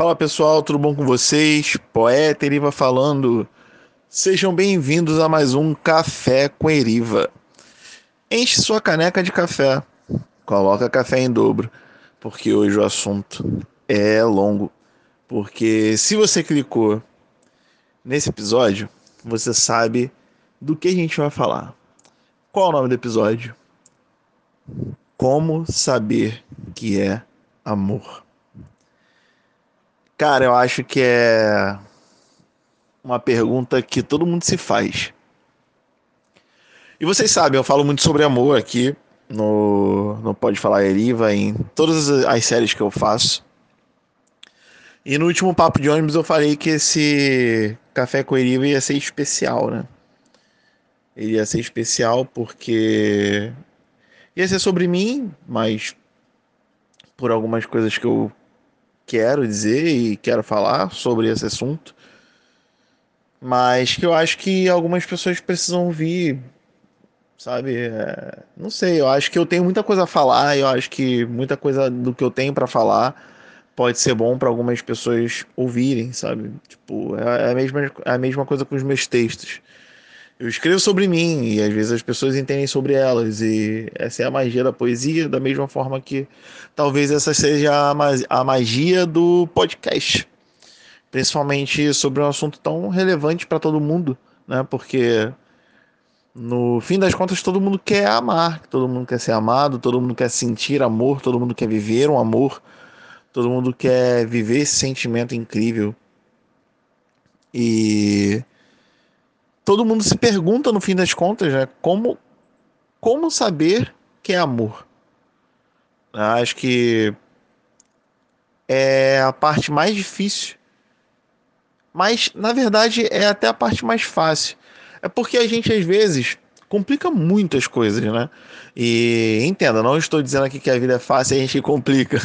Fala pessoal, tudo bom com vocês? Poeta Eriva falando. Sejam bem-vindos a mais um Café com Eriva. Enche sua caneca de café, coloca café em dobro, porque hoje o assunto é longo. Porque se você clicou nesse episódio, você sabe do que a gente vai falar. Qual é o nome do episódio? Como saber que é amor? Cara, eu acho que é uma pergunta que todo mundo se faz. E vocês sabem, eu falo muito sobre amor aqui no, no Pode Falar Eriva, em todas as séries que eu faço. E no último papo de ônibus eu falei que esse café com Eriva ia ser especial, né? Ele ia ser especial porque ia ser sobre mim, mas por algumas coisas que eu quero dizer e quero falar sobre esse assunto, mas que eu acho que algumas pessoas precisam ouvir, sabe? É, não sei, eu acho que eu tenho muita coisa a falar, eu acho que muita coisa do que eu tenho para falar pode ser bom para algumas pessoas ouvirem, sabe? Tipo, é a mesma, é a mesma coisa com os meus textos eu escrevo sobre mim e às vezes as pessoas entendem sobre elas e essa é a magia da poesia da mesma forma que talvez essa seja a magia do podcast. Principalmente sobre um assunto tão relevante para todo mundo né? Porque no fim das contas todo mundo quer amar todo mundo quer ser amado todo mundo quer sentir amor todo mundo quer viver um amor todo mundo quer viver esse sentimento incrível. E todo mundo se pergunta no fim das contas, né? Como, como saber que é amor? Acho que é a parte mais difícil. Mas, na verdade, é até a parte mais fácil. É porque a gente, às vezes, complica muito as coisas, né? E entenda, não estou dizendo aqui que a vida é fácil e a gente complica.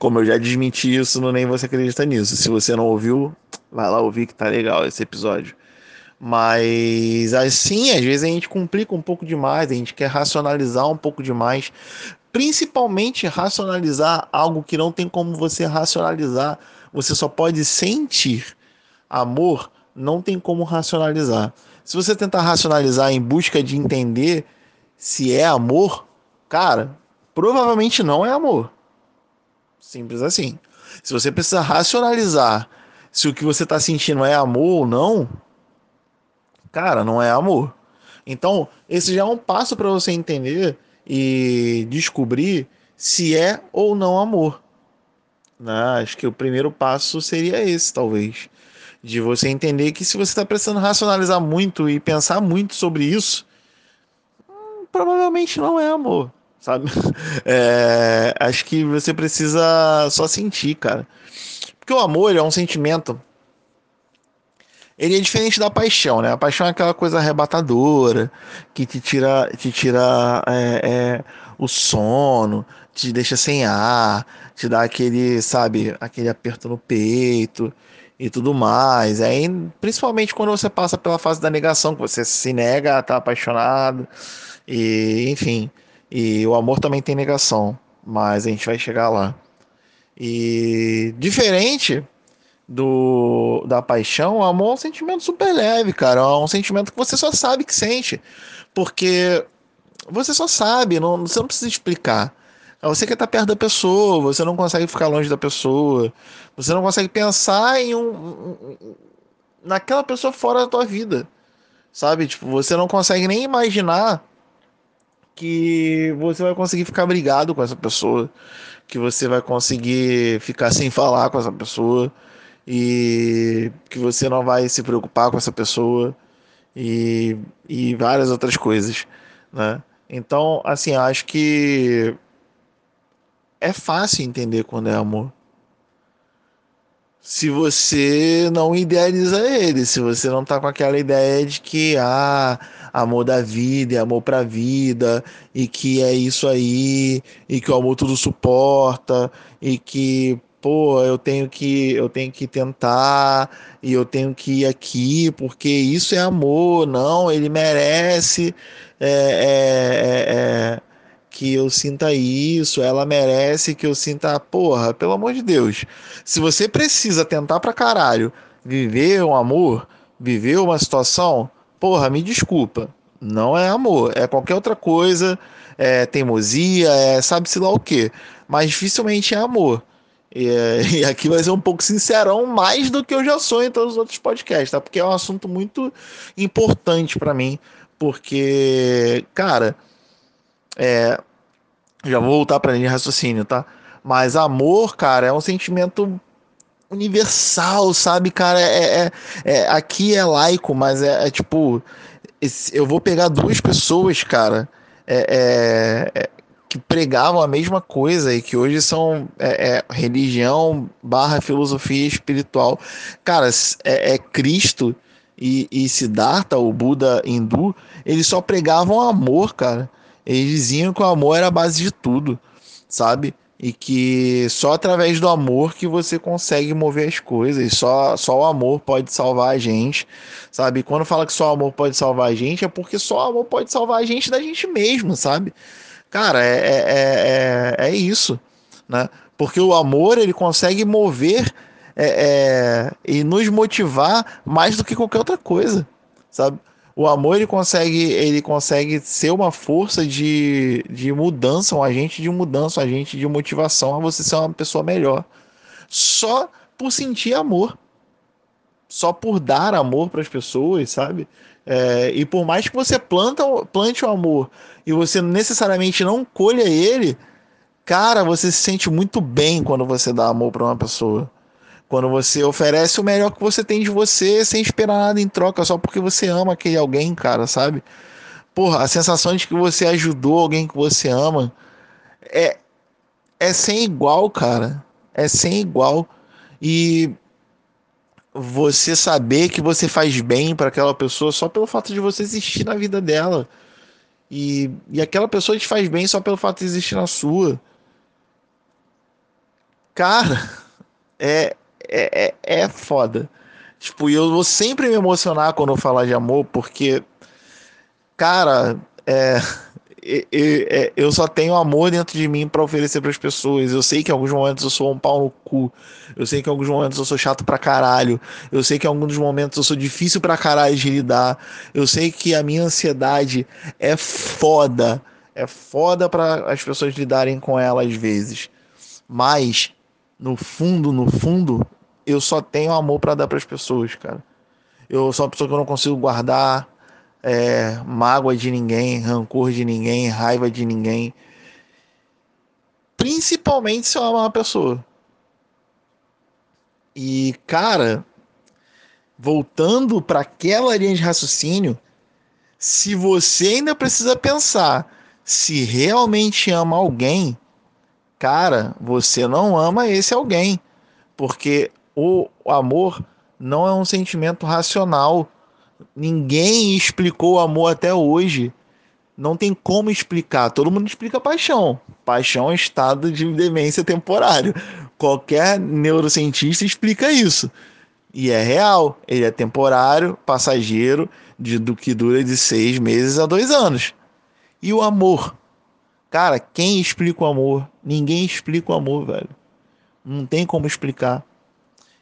Como eu já desmenti isso, não nem você acredita nisso. Se você não ouviu, vai lá ouvir que tá legal esse episódio. Mas assim, às vezes a gente complica um pouco demais, a gente quer racionalizar um pouco demais, principalmente racionalizar algo que não tem como você racionalizar, você só pode sentir. Amor não tem como racionalizar. Se você tentar racionalizar em busca de entender se é amor, cara, provavelmente não é amor. Simples assim. Se você precisa racionalizar se o que você está sentindo é amor ou não, cara, não é amor. Então, esse já é um passo para você entender e descobrir se é ou não amor. Né? Acho que o primeiro passo seria esse, talvez. De você entender que se você está precisando racionalizar muito e pensar muito sobre isso, hum, provavelmente não é amor, sabe? É, acho que você precisa só sentir, cara. Porque o amor é um sentimento ele é diferente da paixão, né? A paixão é aquela coisa arrebatadora que te tira, te tira é, é, o sono, te deixa sem ar, te dá aquele, sabe, aquele aperto no peito e tudo mais. Aí, principalmente quando você passa pela fase da negação, que você se nega a estar apaixonado, e enfim. E o amor também tem negação, mas a gente vai chegar lá. E diferente do da paixão, o amor é um sentimento super leve, cara. É um sentimento que você só sabe que sente. Porque você só sabe, não, você não precisa explicar. Você quer estar perto da pessoa, você não consegue ficar longe da pessoa, você não consegue pensar em um, naquela pessoa fora da tua vida, sabe? Tipo, você não consegue nem imaginar que você vai conseguir ficar brigado com essa pessoa, que você vai conseguir ficar sem falar com essa pessoa, e que você não vai se preocupar com essa pessoa e, e várias outras coisas, né? Então, assim, acho que é fácil entender quando é amor. Se você não idealiza ele, se você não tá com aquela ideia de que ah, amor da vida, é amor pra vida, e que é isso aí, e que o amor tudo suporta, e que pô, eu tenho que eu tenho que tentar e eu tenho que ir aqui porque isso é amor, não, ele merece é, é, é, que eu sinta isso, ela merece que eu sinta, porra, pelo amor de Deus. Se você precisa tentar pra caralho viver um amor, viver uma situação, porra, me desculpa. Não é amor, é qualquer outra coisa, é teimosia, é sabe-se lá o que. Mas dificilmente é amor. E, e, aqui vai ser um pouco sincerão, mais do que eu já sou em todos os outros podcasts, tá? Porque é um assunto muito importante para mim, porque, cara, é, já vou voltar para linha de raciocínio, tá? Mas amor, cara, é um sentimento universal, sabe, cara? É, é, é aqui é laico, mas é, é tipo, eu vou pegar duas pessoas, cara, é, é, é que pregavam a mesma coisa e que hoje são é, é, religião barra filosofia espiritual. Cara, é, é Cristo e, e Siddhartha, o Buda hindu, eles só pregavam amor, cara. Eles diziam que o amor era a base de tudo, sabe? E que só através do amor que você consegue mover as coisas. Só, só o amor pode salvar a gente, sabe? quando fala que só o amor pode salvar a gente, é porque só o amor pode salvar a gente da gente mesmo, sabe? Cara, é, é, é, é isso, né? Porque o amor, ele consegue mover é, é, e nos motivar mais do que qualquer outra coisa, sabe? O amor, ele consegue, ele consegue ser uma força de, de mudança, um agente de mudança, um agente de motivação a você ser uma pessoa melhor. Só por sentir amor. Só por dar amor para as pessoas, sabe? É, e por mais que você planta, plante o amor e você necessariamente não colha ele, cara, você se sente muito bem quando você dá amor para uma pessoa. Quando você oferece o melhor que você tem de você sem esperar nada em troca, só porque você ama aquele alguém, cara, sabe? Porra, a sensação de que você ajudou alguém que você ama é, é sem igual, cara. É sem igual. E você saber que você faz bem para aquela pessoa só pelo fato de você existir na vida dela. E, e aquela pessoa te faz bem só pelo fato de existir na sua. Cara, é, é, é, é foda. Tipo, eu vou sempre me emocionar quando eu falar de amor, porque, cara, é é, eu só tenho amor dentro de mim para oferecer para as pessoas. Eu sei que em alguns momentos eu sou um pau no cu. Eu sei que em alguns momentos eu sou chato pra caralho. Eu sei que em alguns momentos eu sou difícil pra caralho de lidar. Eu sei que a minha ansiedade é foda. É foda para as pessoas lidarem com ela às vezes. Mas no fundo, no fundo, eu só tenho amor para dar para as pessoas, cara. Eu sou uma pessoa que eu não consigo guardar é, mágoa de ninguém, rancor de ninguém, raiva de ninguém. Principalmente se eu amar uma pessoa. E, cara, voltando para aquela linha de raciocínio, se você ainda precisa pensar se realmente ama alguém, cara, você não ama esse alguém. Porque o amor não é um sentimento racional Ninguém explicou o amor até hoje. Não tem como explicar. Todo mundo explica paixão. Paixão é estado de demência temporário. Qualquer neurocientista explica isso. E é real. Ele é temporário, passageiro, de, do que dura de seis meses a dois anos. E o amor? Cara, quem explica o amor? Ninguém explica o amor, velho. Não tem como explicar.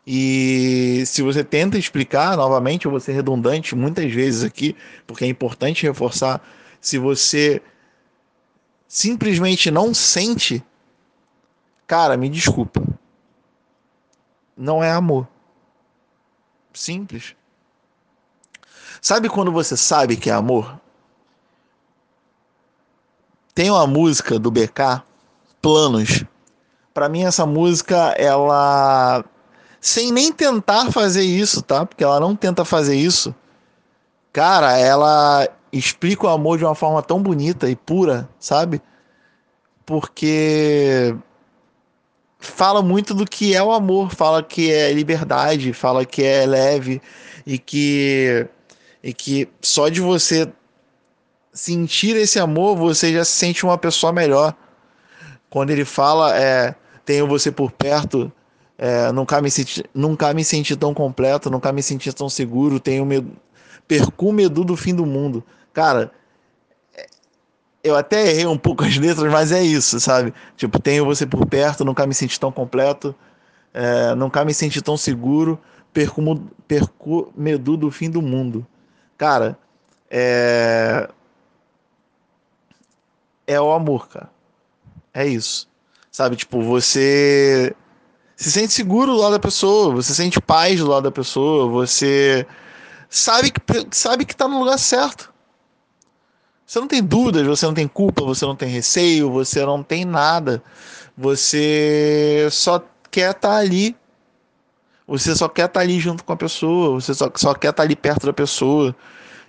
E se você tenta explicar, novamente, eu vou ser redundante muitas vezes aqui, porque é importante reforçar, se você simplesmente não sente, cara, me desculpa. Não é amor. Simples. Sabe quando você sabe que é amor? Tem uma música do BK, Planos. Para mim essa música ela sem nem tentar fazer isso, tá? Porque ela não tenta fazer isso. Cara, ela explica o amor de uma forma tão bonita e pura, sabe? Porque fala muito do que é o amor, fala que é liberdade, fala que é leve e que e que só de você sentir esse amor, você já se sente uma pessoa melhor. Quando ele fala é tenho você por perto, é, nunca, me senti, nunca me senti tão completo, nunca me senti tão seguro, tenho medo, perco medo do fim do mundo. Cara, é, eu até errei um pouco as letras, mas é isso, sabe? Tipo, tenho você por perto, nunca me senti tão completo, é, nunca me senti tão seguro, perco, perco medo do fim do mundo. Cara, é. É o amor, cara. É isso. Sabe, tipo, você se sente seguro do lado da pessoa, você sente paz do lado da pessoa, você sabe que, sabe que tá no lugar certo. Você não tem dúvidas, você não tem culpa, você não tem receio, você não tem nada. Você só quer estar tá ali. Você só quer estar tá ali junto com a pessoa, você só, só quer estar tá ali perto da pessoa.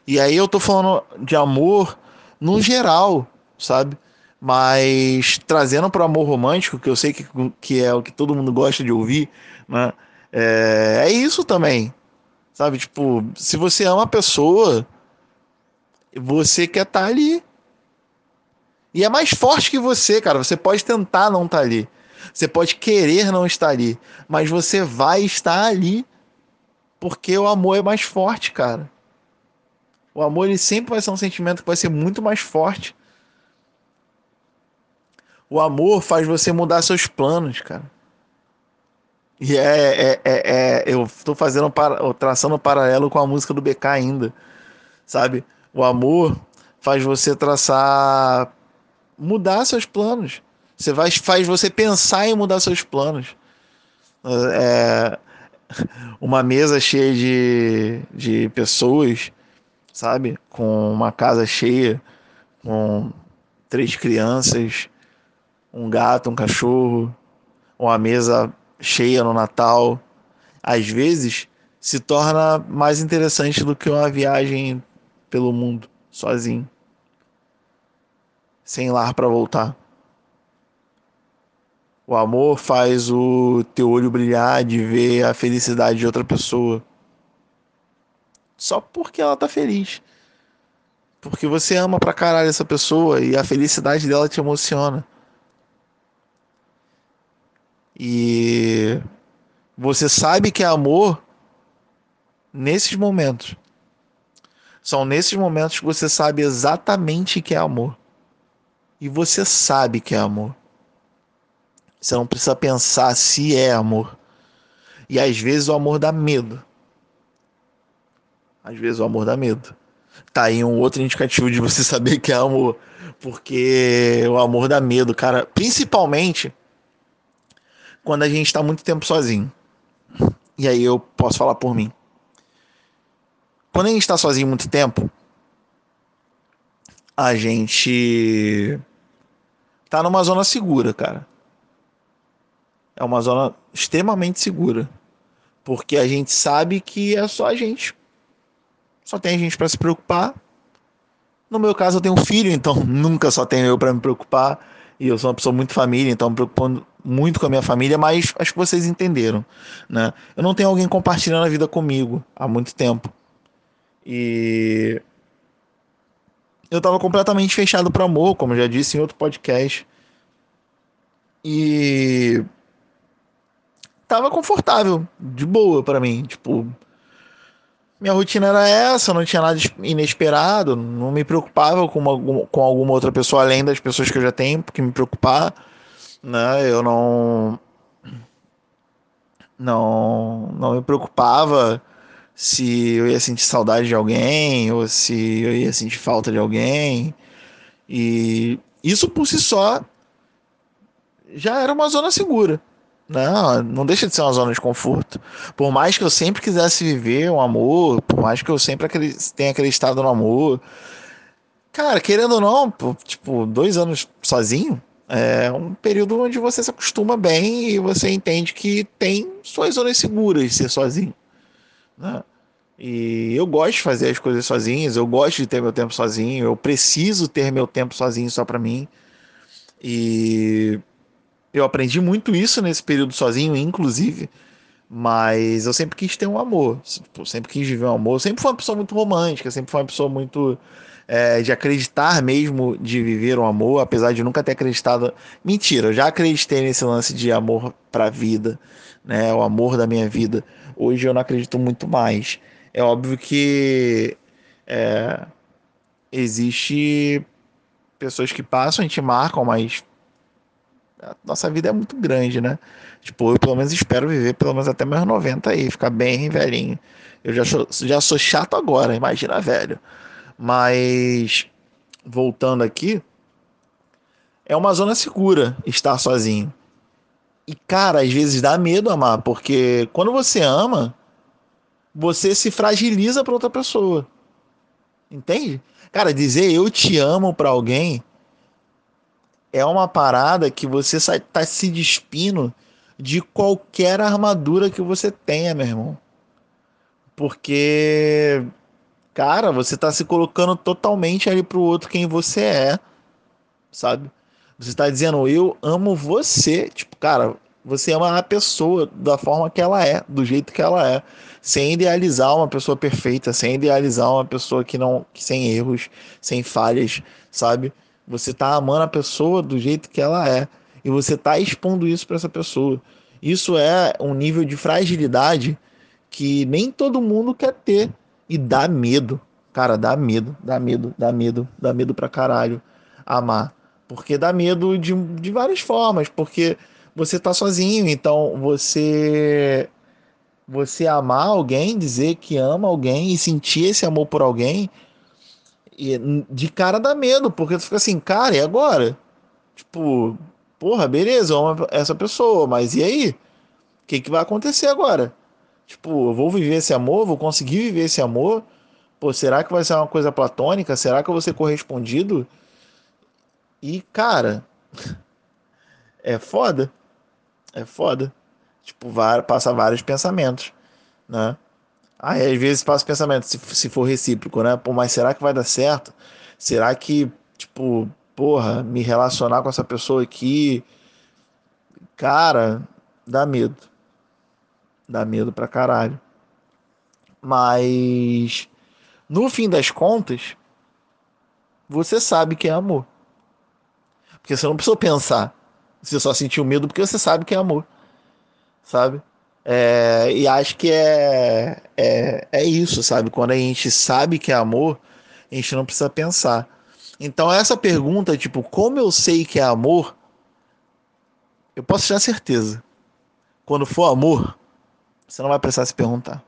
E aí eu tô falando de amor no geral, sabe? Mas trazendo para o amor romântico, que eu sei que, que é o que todo mundo gosta de ouvir, né? É, é isso também. Sabe? Tipo, se você ama a pessoa, você quer estar tá ali. E é mais forte que você, cara. Você pode tentar não estar tá ali. Você pode querer não estar ali. Mas você vai estar ali. Porque o amor é mais forte, cara. O amor ele sempre vai ser um sentimento que vai ser muito mais forte o amor faz você mudar seus planos, cara. E é, é, é, é eu estou fazendo traçando um paralelo com a música do BK ainda, sabe? O amor faz você traçar, mudar seus planos. Você vai, faz você pensar em mudar seus planos. É, uma mesa cheia de, de pessoas, sabe? Com uma casa cheia, com três crianças, um gato, um cachorro, uma mesa cheia no Natal, às vezes se torna mais interessante do que uma viagem pelo mundo sozinho, sem lar para voltar. O amor faz o teu olho brilhar de ver a felicidade de outra pessoa. Só porque ela tá feliz. Porque você ama pra caralho essa pessoa e a felicidade dela te emociona. E você sabe que é amor nesses momentos. São nesses momentos que você sabe exatamente que é amor. E você sabe que é amor. Você não precisa pensar se é amor. E às vezes o amor dá medo. Às vezes o amor dá medo. Tá aí um outro indicativo de você saber que é amor. Porque o amor dá medo, cara. Principalmente quando a gente está muito tempo sozinho. E aí eu posso falar por mim. Quando a gente está sozinho muito tempo, a gente tá numa zona segura, cara. É uma zona extremamente segura. Porque a gente sabe que é só a gente. Só tem a gente para se preocupar. No meu caso, eu tenho um filho, então nunca só tenho eu para me preocupar. E eu sou uma pessoa muito família, então me preocupando muito com a minha família, mas acho que vocês entenderam, né? Eu não tenho alguém compartilhando a vida comigo há muito tempo. E eu estava completamente fechado para amor, como já disse em outro podcast. E tava confortável, de boa para mim, tipo, minha rotina era essa, não tinha nada inesperado, não me preocupava com, uma, com alguma outra pessoa além das pessoas que eu já tenho que me preocupar né? Eu não não não me preocupava se eu ia sentir saudade de alguém ou se eu ia sentir falta de alguém. E isso por si só já era uma zona segura. Não, não deixa de ser uma zona de conforto. Por mais que eu sempre quisesse viver um amor, por mais que eu sempre tenha acreditado no amor, cara, querendo ou não, tipo, dois anos sozinho, é um período onde você se acostuma bem e você entende que tem suas zonas seguras ser sozinho. Né? E eu gosto de fazer as coisas sozinhos, eu gosto de ter meu tempo sozinho, eu preciso ter meu tempo sozinho só para mim. E eu aprendi muito isso nesse período sozinho, inclusive. Mas eu sempre quis ter um amor, sempre quis viver um amor. Eu sempre fui uma pessoa muito romântica, sempre fui uma pessoa muito é, de acreditar mesmo de viver um amor, apesar de nunca ter acreditado. Mentira, eu já acreditei nesse lance de amor para a vida, né? O amor da minha vida. Hoje eu não acredito muito mais. É óbvio que é, existe pessoas que passam, a gente marca, mas a nossa vida é muito grande, né? Tipo, eu pelo menos espero viver pelo menos até meus 90 aí, ficar bem velhinho. Eu já sou, já sou chato agora, imagina velho. Mas voltando aqui, é uma zona segura estar sozinho. E cara, às vezes dá medo amar, porque quando você ama, você se fragiliza para outra pessoa. Entende? Cara, dizer eu te amo para alguém é uma parada que você está se despindo de qualquer armadura que você tenha, meu irmão. Porque, cara, você está se colocando totalmente ali pro outro quem você é, sabe? Você está dizendo, eu amo você. Tipo, cara, você ama a pessoa da forma que ela é, do jeito que ela é, sem idealizar uma pessoa perfeita, sem idealizar uma pessoa que não, que sem erros, sem falhas, sabe? Você tá amando a pessoa do jeito que ela é e você tá expondo isso para essa pessoa. Isso é um nível de fragilidade que nem todo mundo quer ter e dá medo. Cara, dá medo, dá medo, dá medo, dá medo pra caralho amar. Porque dá medo de, de várias formas, porque você tá sozinho, então você você amar alguém, dizer que ama alguém e sentir esse amor por alguém, e de cara dá medo, porque tu fica assim, cara, e agora? Tipo, porra, beleza, eu amo essa pessoa, mas e aí? O que, que vai acontecer agora? Tipo, eu vou viver esse amor, vou conseguir viver esse amor? Pô, será que vai ser uma coisa platônica? Será que eu vou ser correspondido? E, cara, é foda é foda. Tipo, passa vários pensamentos, né? Aí às vezes passa pensamento, se, se for recíproco, né? Pô, mas será que vai dar certo? Será que, tipo, porra, me relacionar com essa pessoa aqui, cara, dá medo. Dá medo pra caralho. Mas no fim das contas, você sabe que é amor. Porque você não precisa pensar. Você só sentiu medo porque você sabe que é amor. Sabe? É, e acho que é, é, é isso, sabe? Quando a gente sabe que é amor, a gente não precisa pensar. Então, essa pergunta, tipo, como eu sei que é amor? Eu posso ter certeza. Quando for amor, você não vai precisar se perguntar.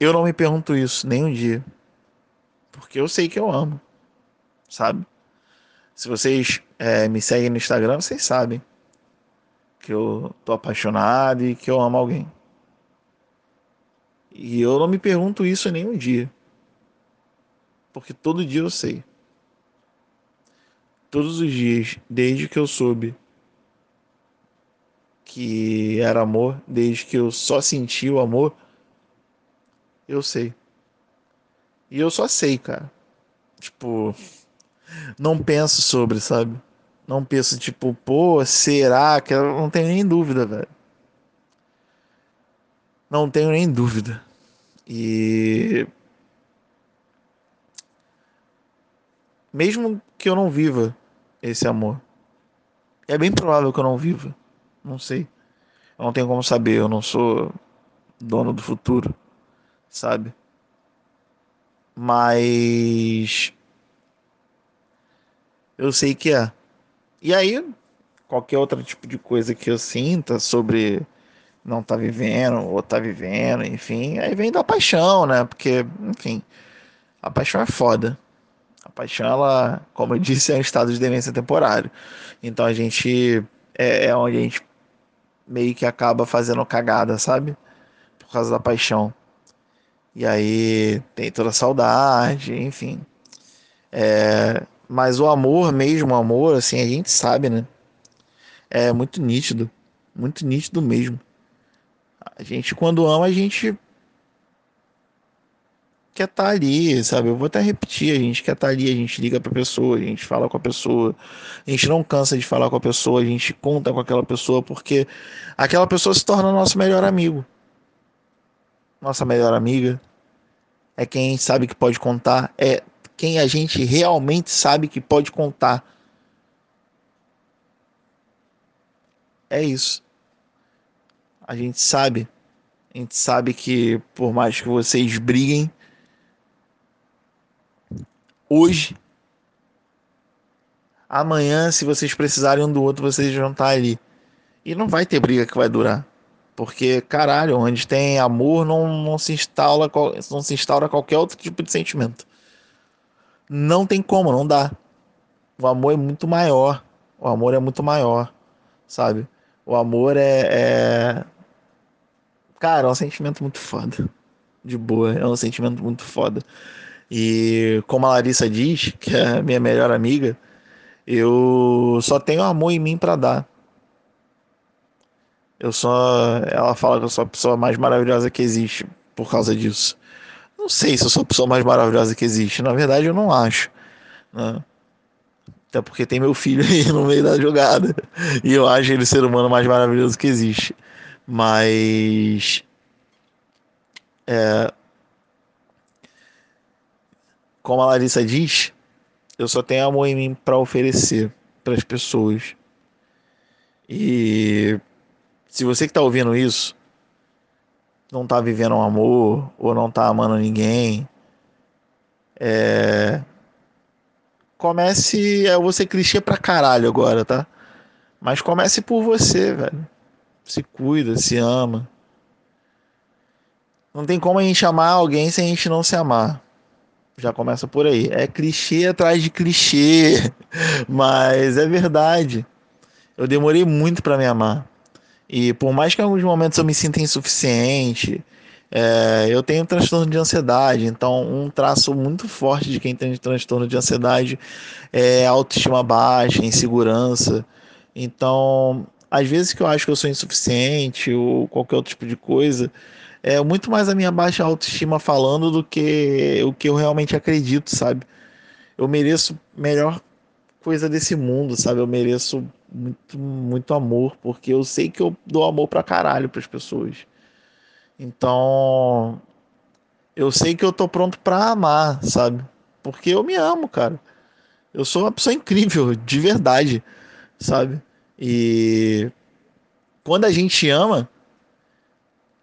Eu não me pergunto isso nem um dia. Porque eu sei que eu amo. Sabe? Se vocês é, me seguem no Instagram, vocês sabem que eu tô apaixonado e que eu amo alguém. E eu não me pergunto isso nenhum dia. Porque todo dia eu sei. Todos os dias, desde que eu soube que era amor, desde que eu só senti o amor, eu sei. E eu só sei, cara. Tipo, não penso sobre, sabe? Não penso, tipo, pô, será que não tenho nem dúvida, velho. Não tenho nem dúvida. E mesmo que eu não viva esse amor, é bem provável que eu não viva. Não sei. Eu não tenho como saber, eu não sou dono do futuro, sabe? Mas eu sei que é. E aí, qualquer outro tipo de coisa que eu sinta sobre não tá vivendo ou tá vivendo, enfim, aí vem da paixão, né? Porque, enfim, a paixão é foda. A paixão, ela, como eu disse, é um estado de demência temporário. Então a gente é, é onde a gente meio que acaba fazendo cagada, sabe? Por causa da paixão. E aí tem toda a saudade, enfim. É, mas o amor mesmo, o amor, assim, a gente sabe, né? É muito nítido. Muito nítido mesmo. A gente, quando ama, a gente quer estar tá ali, sabe? Eu vou até repetir, a gente quer estar tá ali, a gente liga pra pessoa, a gente fala com a pessoa, a gente não cansa de falar com a pessoa, a gente conta com aquela pessoa, porque aquela pessoa se torna nosso melhor amigo. Nossa melhor amiga. É quem sabe que pode contar, é quem a gente realmente sabe que pode contar. É isso. A gente sabe. A gente sabe que por mais que vocês briguem, hoje Amanhã, se vocês precisarem um do outro, vocês vão estar ali. E não vai ter briga que vai durar. Porque, caralho, onde tem amor não, não, se instala, não se instaura qualquer outro tipo de sentimento. Não tem como, não dá. O amor é muito maior. O amor é muito maior, sabe? O amor é, é... Cara, é um sentimento muito foda. De boa, é um sentimento muito foda. E como a Larissa diz, que é minha melhor amiga, eu só tenho amor em mim para dar. Eu só. Ela fala que eu sou a pessoa mais maravilhosa que existe por causa disso. Não sei se eu sou a pessoa mais maravilhosa que existe. Na verdade, eu não acho. Né? Até porque tem meu filho aí no meio da jogada. E eu acho ele o ser humano mais maravilhoso que existe. Mas. É, como a Larissa diz, eu só tenho amor em mim para oferecer para as pessoas. E se você que está ouvindo isso não está vivendo um amor ou não está amando ninguém, é... comece. Eu vou ser clichê pra caralho agora, tá? Mas comece por você, velho. Se cuida, se ama. Não tem como a gente amar alguém sem a gente não se amar. Já começa por aí. É clichê atrás de clichê, mas é verdade. Eu demorei muito para me amar. E por mais que em alguns momentos eu me sinta insuficiente, é, eu tenho transtorno de ansiedade, então um traço muito forte de quem tem transtorno de ansiedade é autoestima baixa, insegurança. Então, às vezes que eu acho que eu sou insuficiente ou qualquer outro tipo de coisa, é muito mais a minha baixa autoestima falando do que o que eu realmente acredito, sabe? Eu mereço melhor coisa desse mundo, sabe? Eu mereço muito, muito amor, porque eu sei que eu dou amor pra caralho pras pessoas. Então, eu sei que eu tô pronto pra amar, sabe? Porque eu me amo, cara. Eu sou uma pessoa incrível, de verdade, sabe? E quando a gente ama,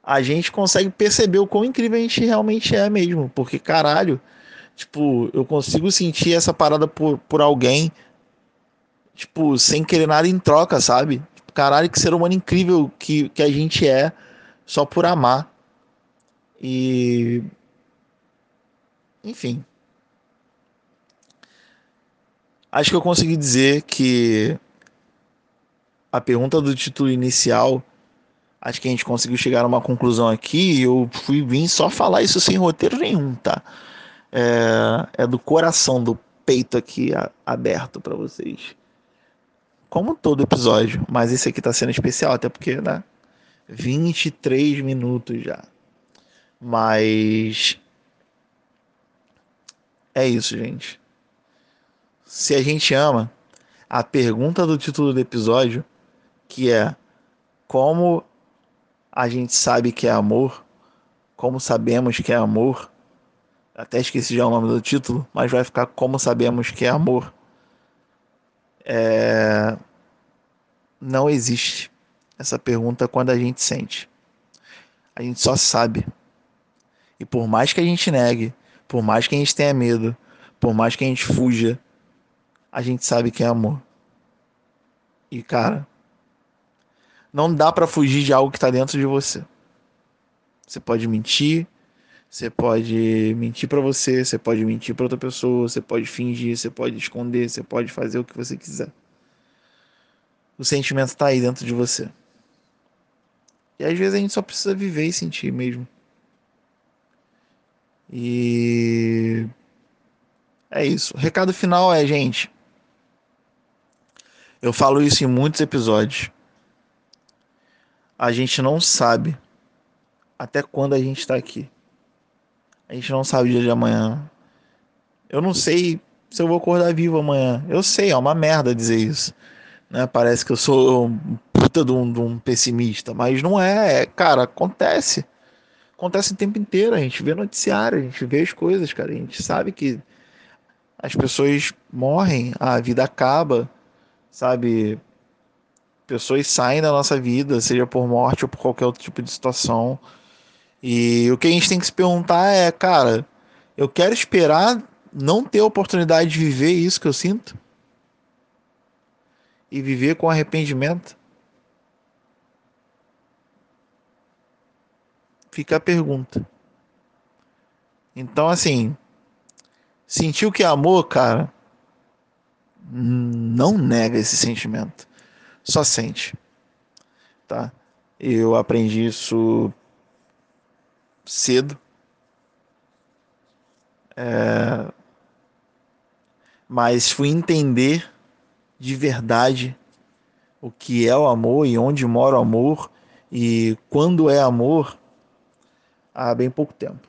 a gente consegue perceber o quão incrível a gente realmente é mesmo. Porque, caralho, tipo, eu consigo sentir essa parada por, por alguém, tipo, sem querer nada em troca, sabe? Tipo, caralho, que ser humano incrível que, que a gente é só por amar. E. Enfim. Acho que eu consegui dizer que a pergunta do título inicial Acho que a gente conseguiu chegar a uma conclusão aqui. Eu fui vir só falar isso sem roteiro nenhum, tá? É, é do coração, do peito aqui a, aberto para vocês. Como todo episódio, mas esse aqui tá sendo especial, até porque, né? 23 minutos já. Mas. É isso, gente. Se a gente ama, a pergunta do título do episódio, que é como a gente sabe que é amor, como sabemos que é amor. Até esqueci já o nome do título, mas vai ficar como sabemos que é amor. É... Não existe essa pergunta quando a gente sente. A gente só sabe. E por mais que a gente negue, por mais que a gente tenha medo, por mais que a gente fuja, a gente sabe que é amor. E cara, não dá para fugir de algo que está dentro de você. Você pode mentir, você pode mentir para você, você pode mentir para outra pessoa, você pode fingir, você pode esconder, você pode fazer o que você quiser. O sentimento está aí dentro de você. E às vezes a gente só precisa viver e sentir mesmo. E é isso. O recado final é, gente. Eu falo isso em muitos episódios a gente não sabe até quando a gente está aqui. A gente não sabe o dia de amanhã. Eu não sei se eu vou acordar vivo amanhã. Eu sei, é uma merda dizer isso. Né? Parece que eu sou um puta de um, de um pessimista, mas não é. é. Cara, acontece. Acontece o tempo inteiro. A gente vê noticiário, a gente vê as coisas, cara. A gente sabe que as pessoas morrem, a vida acaba, sabe? Pessoas saem da nossa vida, seja por morte ou por qualquer outro tipo de situação. E o que a gente tem que se perguntar é, cara, eu quero esperar não ter a oportunidade de viver isso que eu sinto? e viver com arrependimento? Fica a pergunta. Então, assim, sentiu que é amor, cara, não nega esse sentimento. Só sente. Tá? Eu aprendi isso cedo. É... Mas fui entender de verdade o que é o amor e onde mora o amor e quando é amor há bem pouco tempo.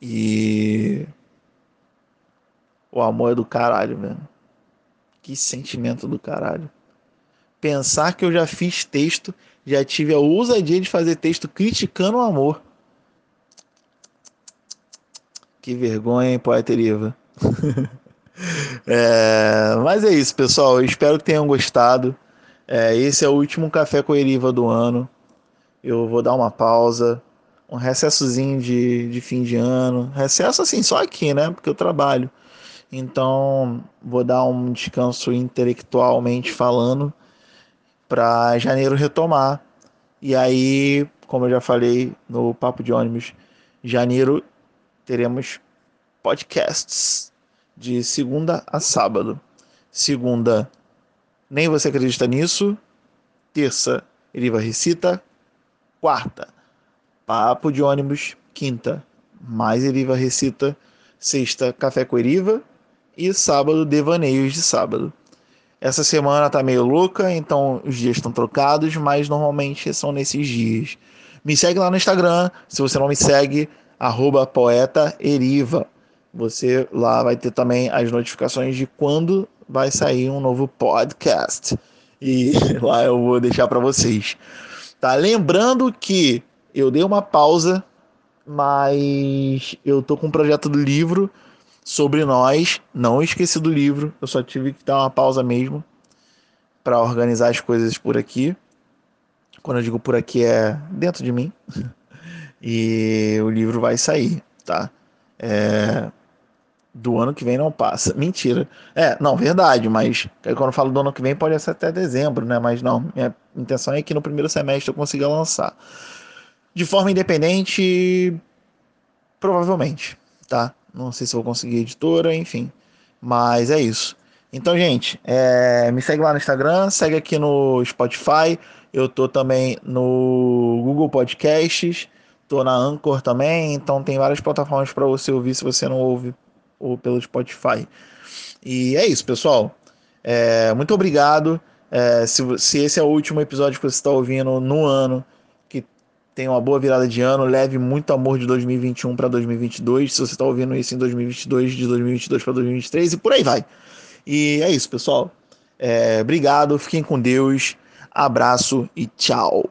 E o amor é do caralho, velho. Que sentimento do caralho. Pensar que eu já fiz texto, já tive a ousadia de fazer texto criticando o amor. Que vergonha, hein, poeta Eriva. é, mas é isso, pessoal. Eu espero que tenham gostado. É, esse é o último Café com Eriva do ano. Eu vou dar uma pausa, um recessozinho de, de fim de ano. Recesso assim, só aqui, né? Porque eu trabalho. Então, vou dar um descanso intelectualmente falando para janeiro retomar. E aí, como eu já falei no papo de ônibus, janeiro teremos podcasts de segunda a sábado. Segunda, nem você acredita nisso. Terça, Eriva recita. Quarta, papo de ônibus. Quinta, mais Eriva recita. Sexta, café com Eriva e sábado devaneios de sábado. Essa semana tá meio louca, então os dias estão trocados, mas normalmente são nesses dias. Me segue lá no Instagram, se você não me segue, arroba poeta Eriva. Você lá vai ter também as notificações de quando vai sair um novo podcast. E lá eu vou deixar para vocês. Tá lembrando que eu dei uma pausa, mas eu tô com um projeto do livro sobre nós. Não esqueci do livro, eu só tive que dar uma pausa mesmo para organizar as coisas por aqui. Quando eu digo por aqui é dentro de mim. E o livro vai sair, tá? É... Do ano que vem não passa. Mentira. É, não, verdade, mas quando eu falo do ano que vem pode ser até dezembro, né? Mas não, minha intenção é que no primeiro semestre eu consiga lançar. De forma independente, provavelmente, tá? Não sei se vou conseguir editora, enfim. Mas é isso. Então, gente, é, me segue lá no Instagram, segue aqui no Spotify. Eu tô também no Google Podcasts, tô na Anchor também, então tem várias plataformas para você ouvir se você não ouve ou pelo Spotify. E é isso, pessoal. É, muito obrigado. É, se, se esse é o último episódio que você está ouvindo no ano, tenha uma boa virada de ano, leve muito amor de 2021 para 2022. Se você está ouvindo isso em 2022, de 2022 para 2023 e por aí vai. E é isso, pessoal. É, obrigado, fiquem com Deus, abraço e tchau.